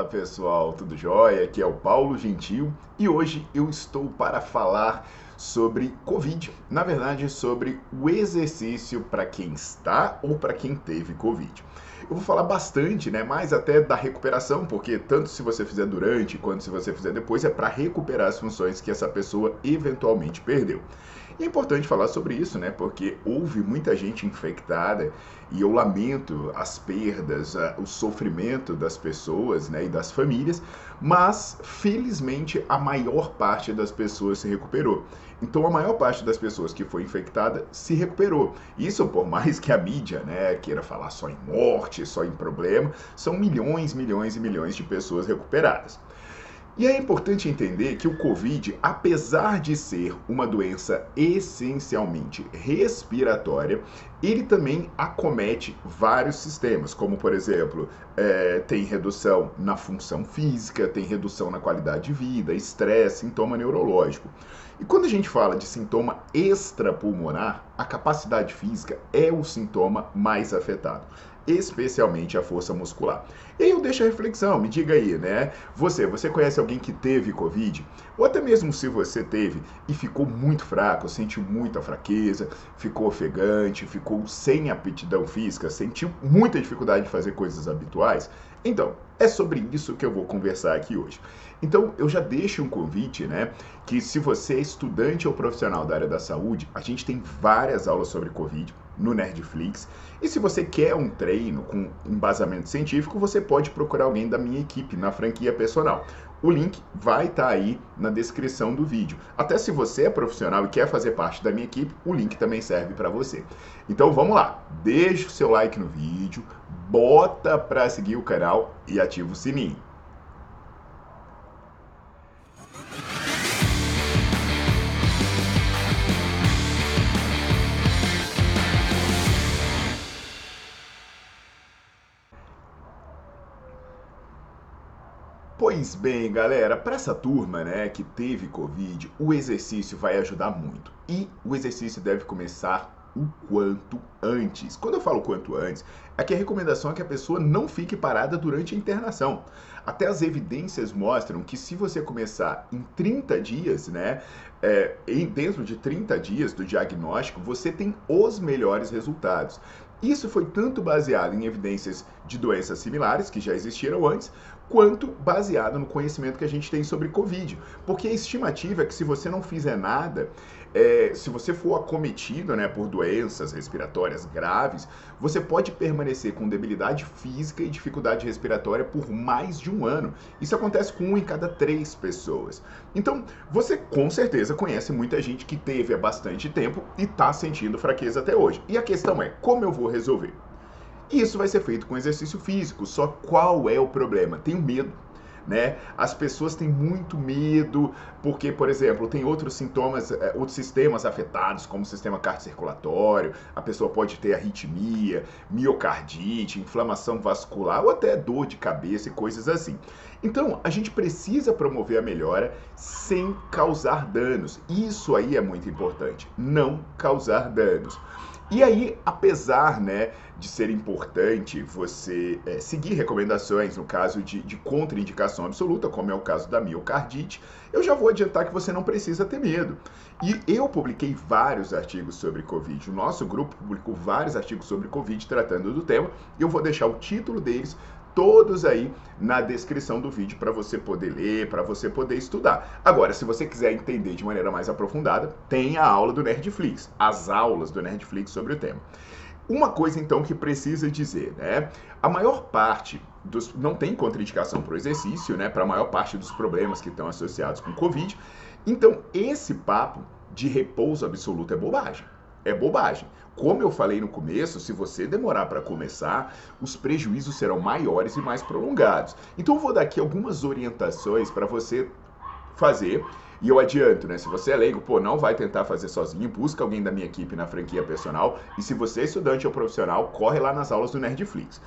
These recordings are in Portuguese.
Fala pessoal, tudo jóia? Aqui é o Paulo Gentil e hoje eu estou para falar sobre Covid. Na verdade, sobre o exercício para quem está ou para quem teve Covid. Eu vou falar bastante, né, mais até da recuperação, porque tanto se você fizer durante quanto se você fizer depois é para recuperar as funções que essa pessoa eventualmente perdeu. É importante falar sobre isso, né? Porque houve muita gente infectada e eu lamento as perdas, o sofrimento das pessoas né, e das famílias, mas felizmente a maior parte das pessoas se recuperou. Então a maior parte das pessoas que foi infectada se recuperou. Isso por mais que a mídia né, queira falar só em morte, só em problema, são milhões, milhões e milhões de pessoas recuperadas. E é importante entender que o Covid, apesar de ser uma doença essencialmente respiratória, ele também acomete vários sistemas, como por exemplo, é, tem redução na função física, tem redução na qualidade de vida, estresse, sintoma neurológico. E quando a gente fala de sintoma extrapulmonar, a capacidade física é o sintoma mais afetado especialmente a força muscular. E aí eu deixo a reflexão, me diga aí, né? Você, você conhece alguém que teve Covid? Ou até mesmo se você teve e ficou muito fraco, sentiu muita fraqueza, ficou ofegante, ficou sem aptidão física, sentiu muita dificuldade de fazer coisas habituais? Então, é sobre isso que eu vou conversar aqui hoje. Então, eu já deixo um convite, né? Que se você é estudante ou profissional da área da saúde, a gente tem várias aulas sobre Covid no Nerdflix. E se você quer um treino com embasamento científico, você pode procurar alguém da minha equipe na franquia personal. O link vai estar tá aí na descrição do vídeo. Até se você é profissional e quer fazer parte da minha equipe, o link também serve para você. Então vamos lá, deixa o seu like no vídeo, bota para seguir o canal e ativa o sininho. Pois bem, galera, para essa turma, né, que teve Covid, o exercício vai ajudar muito. E o exercício deve começar o quanto antes. Quando eu falo quanto antes, é que a recomendação é que a pessoa não fique parada durante a internação. Até as evidências mostram que se você começar em 30 dias, né, é, em, dentro de 30 dias do diagnóstico, você tem os melhores resultados. Isso foi tanto baseado em evidências de doenças similares que já existiram antes, quanto baseado no conhecimento que a gente tem sobre Covid. Porque a estimativa é que se você não fizer nada, é, se você for acometido né, por doenças respiratórias graves, você pode permanecer com debilidade física e dificuldade respiratória por mais de um ano. Isso acontece com um em cada três pessoas. Então, você com certeza conhece muita gente que teve há bastante tempo e está sentindo fraqueza até hoje. E a questão é, como eu vou resolver? Isso vai ser feito com exercício físico. Só qual é o problema? Tenho medo. Né? As pessoas têm muito medo porque, por exemplo, tem outros sintomas, eh, outros sistemas afetados, como o sistema cardiocirculatório, a pessoa pode ter arritmia, miocardite, inflamação vascular ou até dor de cabeça e coisas assim. Então, a gente precisa promover a melhora sem causar danos. Isso aí é muito importante, não causar danos. E aí, apesar né, de ser importante você é, seguir recomendações no caso de, de contraindicação absoluta, como é o caso da miocardite, eu já vou adiantar que você não precisa ter medo. E eu publiquei vários artigos sobre Covid. O nosso grupo publicou vários artigos sobre Covid tratando do tema. E eu vou deixar o título deles todos aí na descrição do vídeo para você poder ler, para você poder estudar. Agora, se você quiser entender de maneira mais aprofundada, tem a aula do Nerdflix, as aulas do Nerdflix sobre o tema. Uma coisa então que precisa dizer, né? A maior parte dos não tem contraindicação para o exercício, né? Para a maior parte dos problemas que estão associados com Covid. Então, esse papo de repouso absoluto é bobagem. É bobagem. Como eu falei no começo, se você demorar para começar, os prejuízos serão maiores e mais prolongados. Então eu vou dar aqui algumas orientações para você fazer. E eu adianto, né? Se você é leigo, pô, não vai tentar fazer sozinho, busca alguém da minha equipe na franquia personal. E se você é estudante ou profissional, corre lá nas aulas do Nerdflix.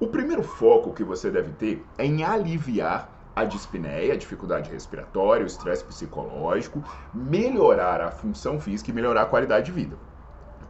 O primeiro foco que você deve ter é em aliviar a dispneia, a dificuldade respiratória, o estresse psicológico, melhorar a função física e melhorar a qualidade de vida.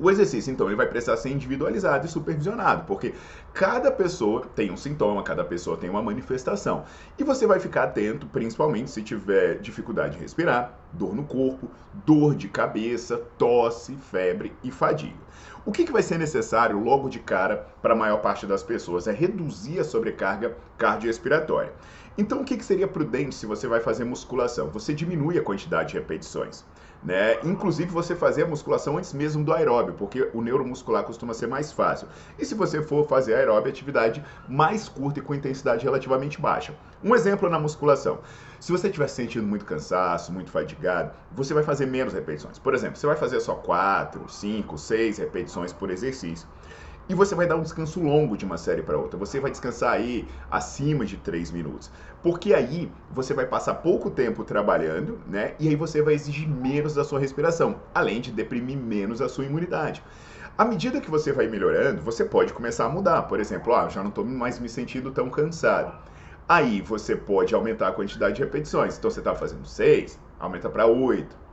O exercício, então, ele vai precisar ser individualizado e supervisionado, porque cada pessoa tem um sintoma, cada pessoa tem uma manifestação. E você vai ficar atento, principalmente se tiver dificuldade de respirar, dor no corpo, dor de cabeça, tosse, febre e fadiga. O que, que vai ser necessário logo de cara para a maior parte das pessoas é reduzir a sobrecarga cardiorrespiratória. Então, o que, que seria prudente se você vai fazer musculação? Você diminui a quantidade de repetições. Né? Inclusive você fazer a musculação antes mesmo do aeróbio, porque o neuromuscular costuma ser mais fácil. E se você for fazer aeróbio, atividade mais curta e com intensidade relativamente baixa. Um exemplo na musculação. Se você estiver sentindo muito cansaço, muito fadigado, você vai fazer menos repetições. Por exemplo, você vai fazer só 4, 5, 6 repetições por exercício e você vai dar um descanso longo de uma série para outra. Você vai descansar aí acima de 3 minutos. Porque aí você vai passar pouco tempo trabalhando, né? E aí você vai exigir menos da sua respiração, além de deprimir menos a sua imunidade. À medida que você vai melhorando, você pode começar a mudar. Por exemplo, ah, já não estou mais me sentindo tão cansado. Aí você pode aumentar a quantidade de repetições. Então você está fazendo 6, aumenta para 8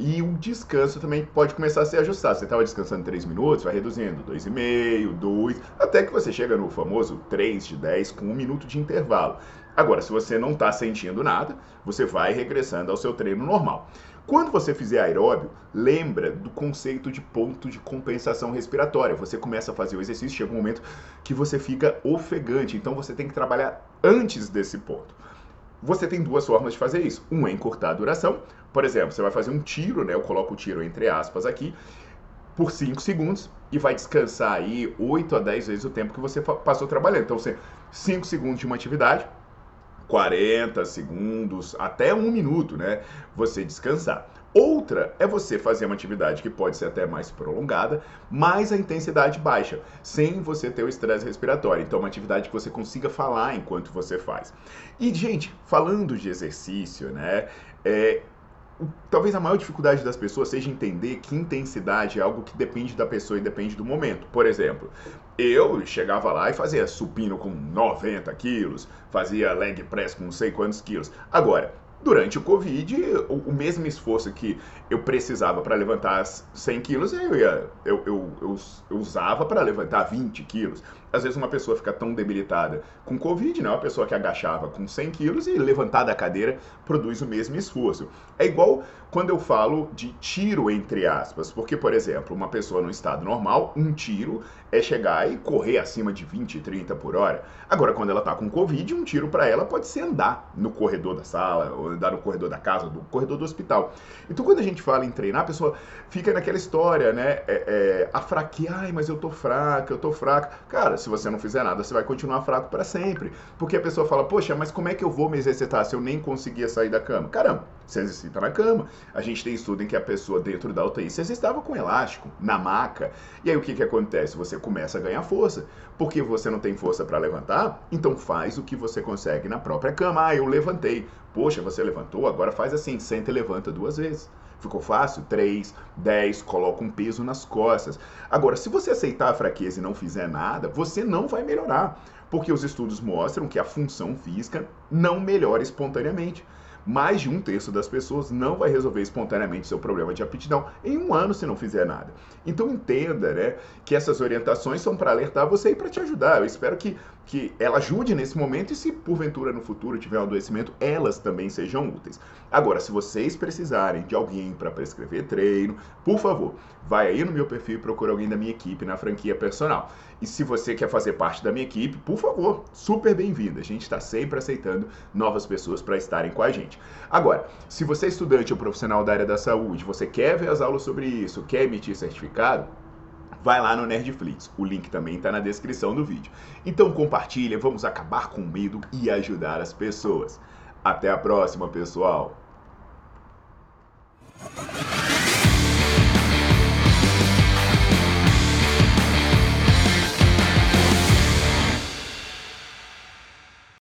e o descanso também pode começar a ser ajustado. Você estava descansando 3 minutos, vai reduzindo 2,5, 2, até que você chega no famoso 3 de 10 com um minuto de intervalo. Agora, se você não está sentindo nada, você vai regressando ao seu treino normal. Quando você fizer aeróbio, lembra do conceito de ponto de compensação respiratória. Você começa a fazer o exercício, chega um momento que você fica ofegante, então você tem que trabalhar antes desse ponto. Você tem duas formas de fazer isso. Um é encurtar a duração. Por exemplo, você vai fazer um tiro, né? Eu coloco o tiro entre aspas aqui, por 5 segundos e vai descansar aí 8 a 10 vezes o tempo que você passou trabalhando. Então, você 5 segundos de uma atividade, 40 segundos, até um minuto, né? Você descansar. Outra é você fazer uma atividade que pode ser até mais prolongada, mas a intensidade baixa, sem você ter o estresse respiratório. Então, uma atividade que você consiga falar enquanto você faz. E, gente, falando de exercício, né? É, talvez a maior dificuldade das pessoas seja entender que intensidade é algo que depende da pessoa e depende do momento. Por exemplo, eu chegava lá e fazia supino com 90 quilos, fazia leg press com não sei quantos quilos. Agora, durante o Covid, o, o mesmo esforço que eu precisava para levantar 100 quilos, eu, ia, eu, eu, eu, eu usava para levantar 20 quilos. Às vezes uma pessoa fica tão debilitada com Covid, né? Uma pessoa que agachava com 100 quilos e levantar da cadeira produz o mesmo esforço. É igual quando eu falo de tiro entre aspas, porque, por exemplo, uma pessoa no estado normal, um tiro é chegar e correr acima de 20, 30 por hora. Agora, quando ela está com Covid, um tiro para ela pode ser andar no corredor da sala, ou andar no corredor da casa, no corredor do hospital. Então, quando a gente fala em treinar, a pessoa fica naquela história, né? É, é, a fraquear, ai, mas eu tô fraca, eu tô fraca. Cara, se você não fizer nada, você vai continuar fraco para sempre. Porque a pessoa fala, poxa, mas como é que eu vou me exercitar se eu nem conseguia sair da cama? Caramba, você exercita na cama. A gente tem estudo em que a pessoa dentro da UTI se exercitava com elástico, na maca. E aí o que, que acontece? Você começa a ganhar força. Porque você não tem força para levantar, então faz o que você consegue na própria cama. Ah, eu levantei. Poxa, você levantou, agora faz assim, senta e levanta duas vezes. Ficou fácil? 3, 10, coloca um peso nas costas. Agora, se você aceitar a fraqueza e não fizer nada, você não vai melhorar. Porque os estudos mostram que a função física não melhora espontaneamente. Mais de um terço das pessoas não vai resolver espontaneamente seu problema de aptidão em um ano se não fizer nada. Então entenda né, que essas orientações são para alertar você e para te ajudar. Eu espero que, que ela ajude nesse momento e se porventura no futuro tiver um adoecimento, elas também sejam úteis. Agora, se vocês precisarem de alguém para prescrever treino, por favor, vai aí no meu perfil e procura alguém da minha equipe na franquia personal. E se você quer fazer parte da minha equipe, por favor, super bem-vindo. A gente está sempre aceitando novas pessoas para estarem com a gente. Agora, se você é estudante ou profissional da área da saúde, você quer ver as aulas sobre isso, quer emitir certificado, vai lá no Nerdflix. O link também está na descrição do vídeo. Então compartilha, vamos acabar com o medo e ajudar as pessoas. Até a próxima, pessoal!